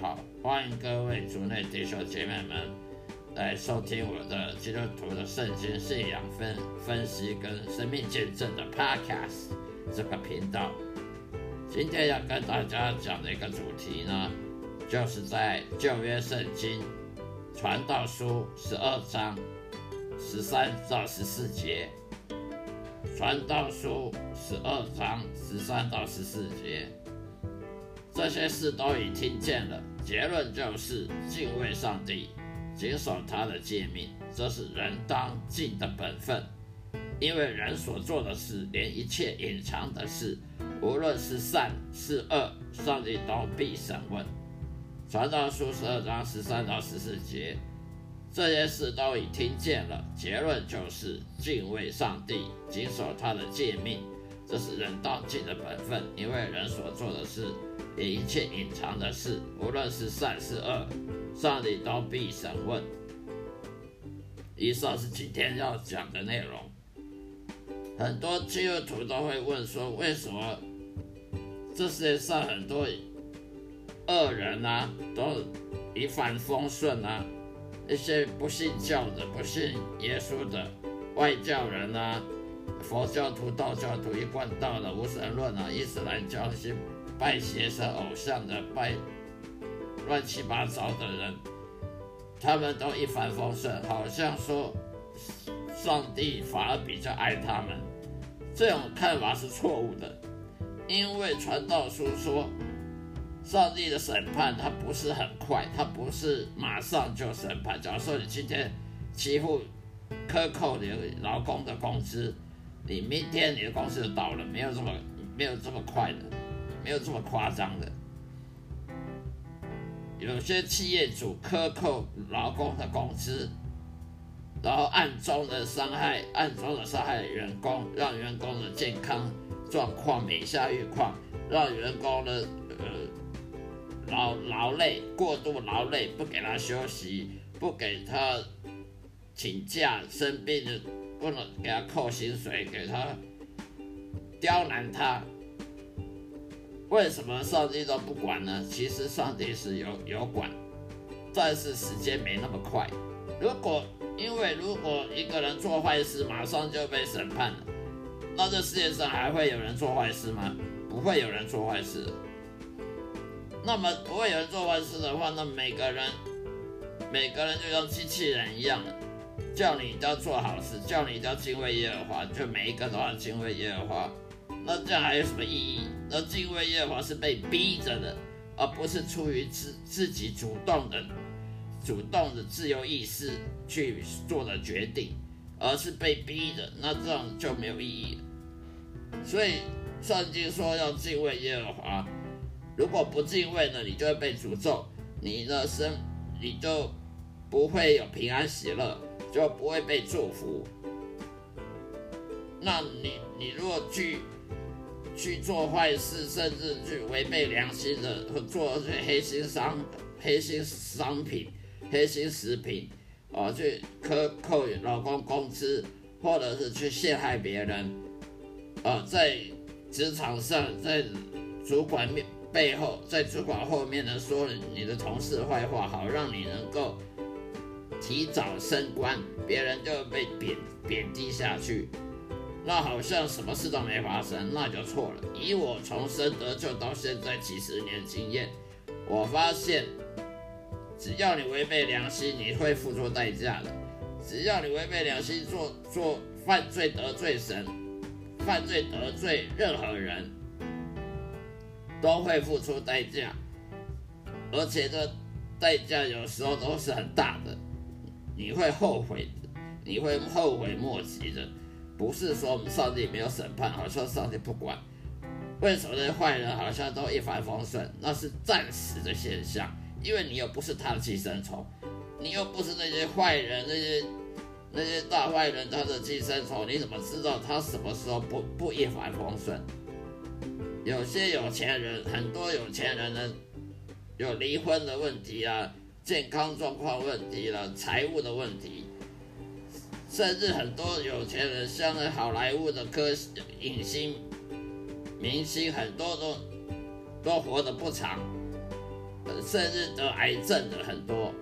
好，欢迎各位族内弟兄姐妹们来收听我的基督徒的圣经信仰分分析跟生命见证的 Podcast 这个频道。今天要跟大家讲的一个主题呢，就是在旧约圣经传道书十二章十三到十四节。传道书十二章十三到十四节，这些事都已听见了。结论就是敬畏上帝，谨守他的诫命，这是人当尽的本分。因为人所做的事，连一切隐藏的事，无论是善是恶，上帝都必审问。传道书十二章十三到十四节。这些事都已听见了，结论就是敬畏上帝，谨守他的诫命，这是人当尽的本分。因为人所做的事，一切隐藏的事，无论是善是恶，上帝都必审问。以上是今天要讲的内容。很多基督徒都会问说，为什么这世界上很多恶人啊，都一帆风顺啊？一些不信教的、不信耶稣的外教人啊，佛教徒、道教徒、一贯道的无神论啊，伊斯兰教那些拜邪神偶像的、拜乱七八糟的人，他们都一帆风顺，好像说上帝反而比较爱他们。这种看法是错误的，因为传道书说。上帝的审判，他不是很快，他不是马上就审判。假如说你今天欺负、克扣你劳工的工资，你明天你的公司就倒了，没有这么没有这么快的，没有这么夸张的。有些企业主克扣劳工的工资，然后暗中的伤害、暗中的伤害员工，让员工的健康状况每下愈况，让员工的呃。劳劳累，过度劳累，不给他休息，不给他请假，生病的不能给他扣薪水，给他刁难他。为什么上帝都不管呢？其实上帝是有有管，但是时间没那么快。如果因为如果一个人做坏事，马上就被审判了，那这世界上还会有人做坏事吗？不会有人做坏事。那么不会有人做坏事的话，那每个人，每个人就像机器人一样，叫你都要做好事，叫你都要敬畏耶和华，就每一个都要敬畏耶和华。那这样还有什么意义？那敬畏耶和华是被逼着的，而不是出于自自己主动的、主动的自由意识去做的决定，而是被逼的。那这样就没有意义。所以圣经说要敬畏耶和华。如果不敬畏呢，你就会被诅咒，你的生你就不会有平安喜乐，就不会被祝福。那你你如果去去做坏事，甚至去违背良心的，做这黑心商黑心商品、黑心食品，哦，去克扣老公工资，或者是去陷害别人，呃，在职场上，在主管面。背后在主管后面呢，说你的同事坏话，好让你能够提早升官，别人就被贬贬低下去，那好像什么事都没发生，那就错了。以我从生得救到现在几十年经验，我发现只要你违背良心，你会付出代价的。只要你违背良心做做犯罪得罪神，犯罪得罪任何人。都会付出代价，而且这代价有时候都是很大的，你会后悔的，你会后悔莫及的。不是说我们上帝没有审判，好像上帝不管。为什么那些坏人好像都一帆风顺？那是暂时的现象，因为你又不是他的寄生虫，你又不是那些坏人，那些那些大坏人他的寄生虫，你怎么知道他什么时候不不一帆风顺？有些有钱人，很多有钱人呢，有离婚的问题啊，健康状况问题了，财务的问题，甚至很多有钱人，像那好莱坞的歌影星、明星，很多都都活得不长，甚至得癌症的很多，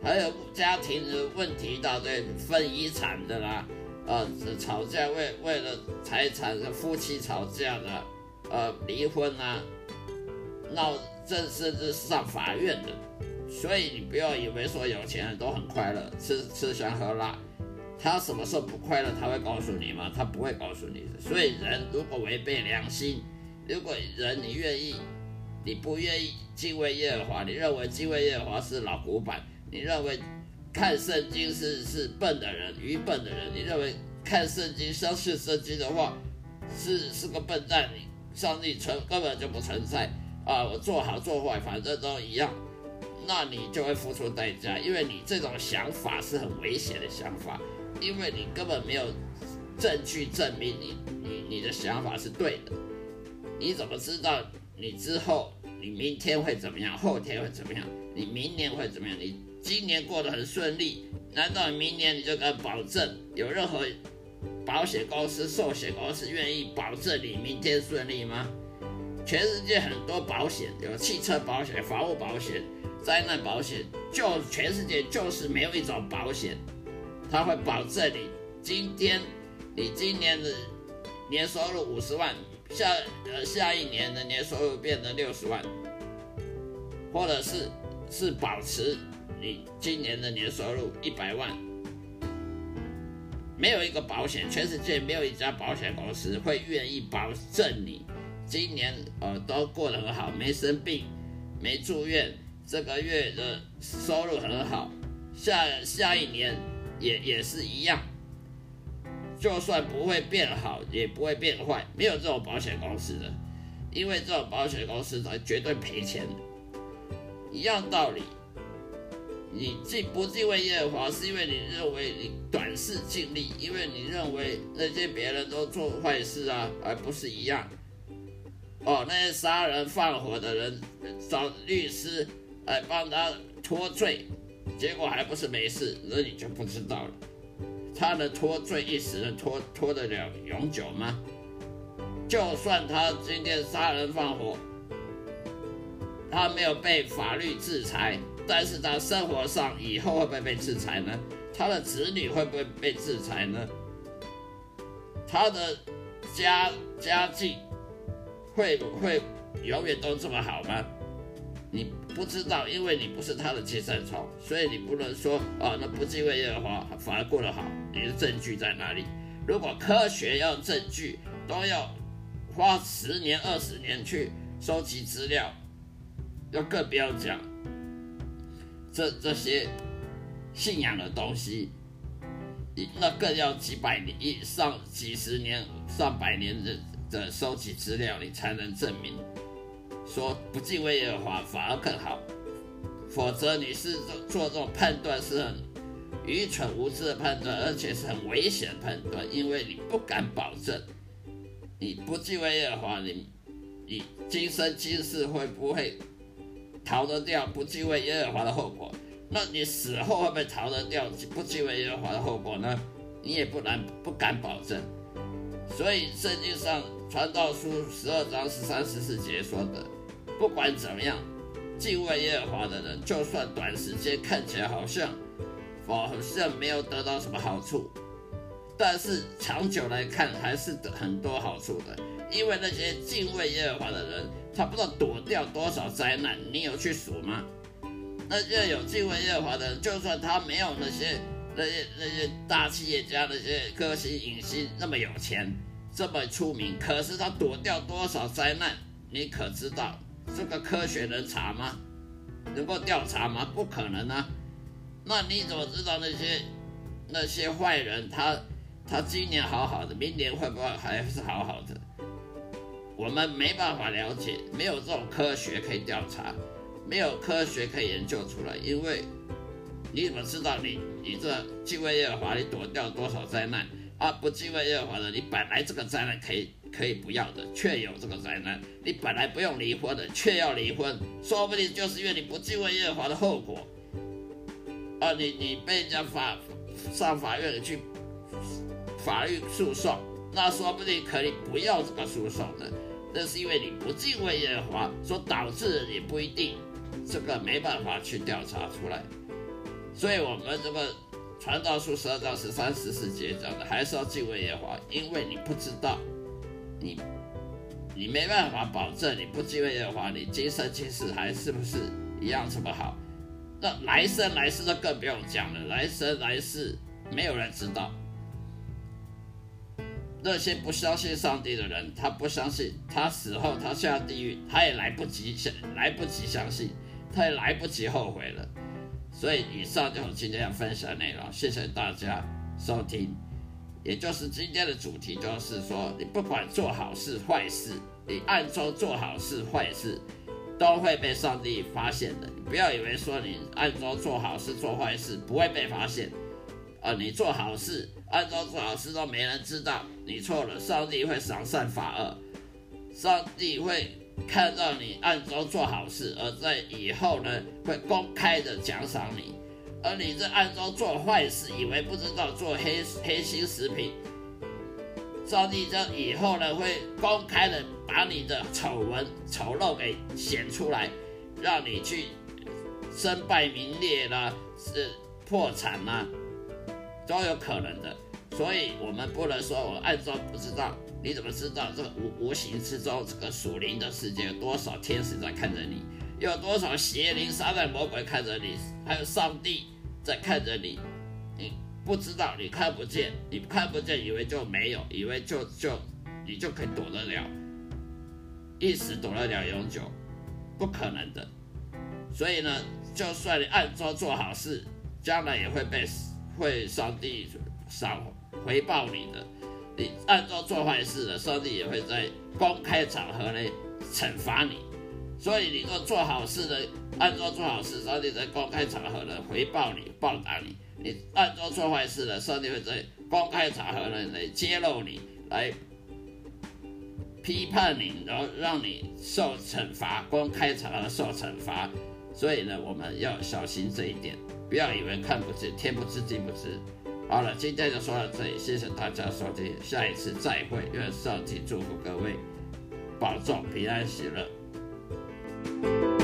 还有家庭的问题一大堆，分遗产的啦，呃，吵架为为了财产的夫妻吵架的，呃，离婚啊，闹这甚至上法院的。所以你不要以为说有钱人都很快乐，吃吃香喝辣，他什么时候不快乐，他会告诉你吗？他不会告诉你的。所以人如果违背良心，如果人你愿意，你不愿意敬畏耶和华，你认为敬畏耶和华是老古板，你认为看圣经是是笨的人，愚笨的人，你认为看圣经相信圣经的话是是个笨蛋，你上帝存根本就不存在啊！我做好做坏反正都一样。那你就会付出代价，因为你这种想法是很危险的想法，因为你根本没有证据证明你你你的想法是对的。你怎么知道你之后你明天会怎么样，后天会怎么样，你明年会怎么样？你今年过得很顺利，难道你明年你就敢保证有任何保险公司、寿险公司愿意保证你明天顺利吗？全世界很多保险，有汽车保险、房屋保险。灾难保险，就全世界就是没有一种保险，它会保证你今天，你今年的年收入五十万，下呃下一年的年收入变成六十万，或者是是保持你今年的年收入一百万，没有一个保险，全世界没有一家保险公司会愿意保证你今年呃都过得很好，没生病，没住院。这个月的收入很好，下下一年也也是一样，就算不会变好，也不会变坏，没有这种保险公司的，因为这种保险公司它绝对赔钱。一样道理，你敬不敬畏耶和华，是因为你认为你短视近利，因为你认为那些别人都做坏事啊，而不是一样。哦，那些杀人放火的人找律师。来帮他脱罪，结果还不是没事，那你就不知道了。他能脱罪一时，能脱脱得了永久吗？就算他今天杀人放火，他没有被法律制裁，但是他生活上以后会不会被制裁呢？他的子女会不会被制裁呢？他的家家境会不会永远都这么好吗？你不知道，因为你不是他的寄生虫，所以你不能说啊，那不敬畏耶和华反而过得好。你的证据在哪里？如果科学要证据，都要花十年、二十年去收集资料，要更不要讲这这些信仰的东西，那更要几百年以上、几十年、上百年的的收集资料，你才能证明。说不敬畏耶和华反而更好，否则你是做做这种判断是很愚蠢无知的判断，而且是很危险的判断，因为你不敢保证你不敬畏耶和华，你你今生今世会不会逃得掉不敬畏耶和华的后果？那你死后会不会逃得掉不敬畏耶和华的后果呢？你也不能不敢保证。所以圣经上传道书十二章十三十四节说的。不管怎么样，敬畏耶和华的人，就算短时间看起来好像好像没有得到什么好处，但是长久来看还是得很多好处的。因为那些敬畏耶和华的人，他不知道躲掉多少灾难，你有去数吗？那些有敬畏耶和华的人，就算他没有那些那些那些大企业家、那些歌星影星那么有钱、这么出名，可是他躲掉多少灾难，你可知道？这个科学能查吗？能够调查吗？不可能啊！那你怎么知道那些那些坏人他他今年好好的，明年会不会还是好好的？我们没办法了解，没有这种科学可以调查，没有科学可以研究出来。因为你怎么知道你你这敬畏耶和华，你躲掉多少灾难？啊，不敬畏耶和华的，你本来这个灾难可以。可以不要的，却有这个灾难。你本来不用离婚的，却要离婚，说不定就是因为你不敬畏耶和华的后果。啊，你你被人家法上法院去法律诉讼，那说不定可以不要这个诉讼的。那是因为你不敬畏耶和华所导致的，也不一定。这个没办法去调查出来。所以，我们这个传道书十二章十三、十四节讲的，还是要敬畏耶和华，因为你不知道，你你没办法保证你不敬畏耶和华，你今生今世还是不是一样这么好？那来生来世就更不用讲了，来生来世没有人知道。那些不相信上帝的人，他不相信，他死后他下地狱，他也来不及想，来不及相信，他也来不及后悔了。所以，以上就是今天要分享内容。谢谢大家收听，也就是今天的主题，就是说，你不管做好事坏事，你暗中做好事坏事，都会被上帝发现的。你不要以为说你暗中做好事做坏事不会被发现，啊，你做好事暗中做好事都没人知道，你错了，上帝会赏善罚恶，上帝会。看到你暗中做好事，而在以后呢，会公开的奖赏你；而你在暗中做坏事，以为不知道做黑黑心食品，上帝在以后呢，会公开的把你的丑闻丑陋给显出来，让你去身败名裂啦，是破产啦，都有可能的。所以，我们不能说我暗中不知道。你怎么知道这个无无形之中，这个属灵的世界有多少天使在看着你？有多少邪灵、撒旦、魔鬼看着你？还有上帝在看着你？你不知道，你看不见，你看不见，以为就没有，以为就就你就可以躲得了，一时躲得了永久，不可能的。所以呢，就算你暗中做好事，将来也会被会上帝赏回报你的。你暗中做坏事的，上帝也会在公开场合内惩罚你。所以你若做好事的，暗中做好事，上帝在公开场合呢回报你、报答你；你暗中做坏事的，上帝会在公开场合呢来揭露你，来批判你，然后让你受惩罚，公开场合受惩罚。所以呢，我们要小心这一点，不要以为看不见，天不知地不知。好了，今天就说到这里，谢谢大家收听，下一次再会，愿上帝祝福各位，保重平安喜乐。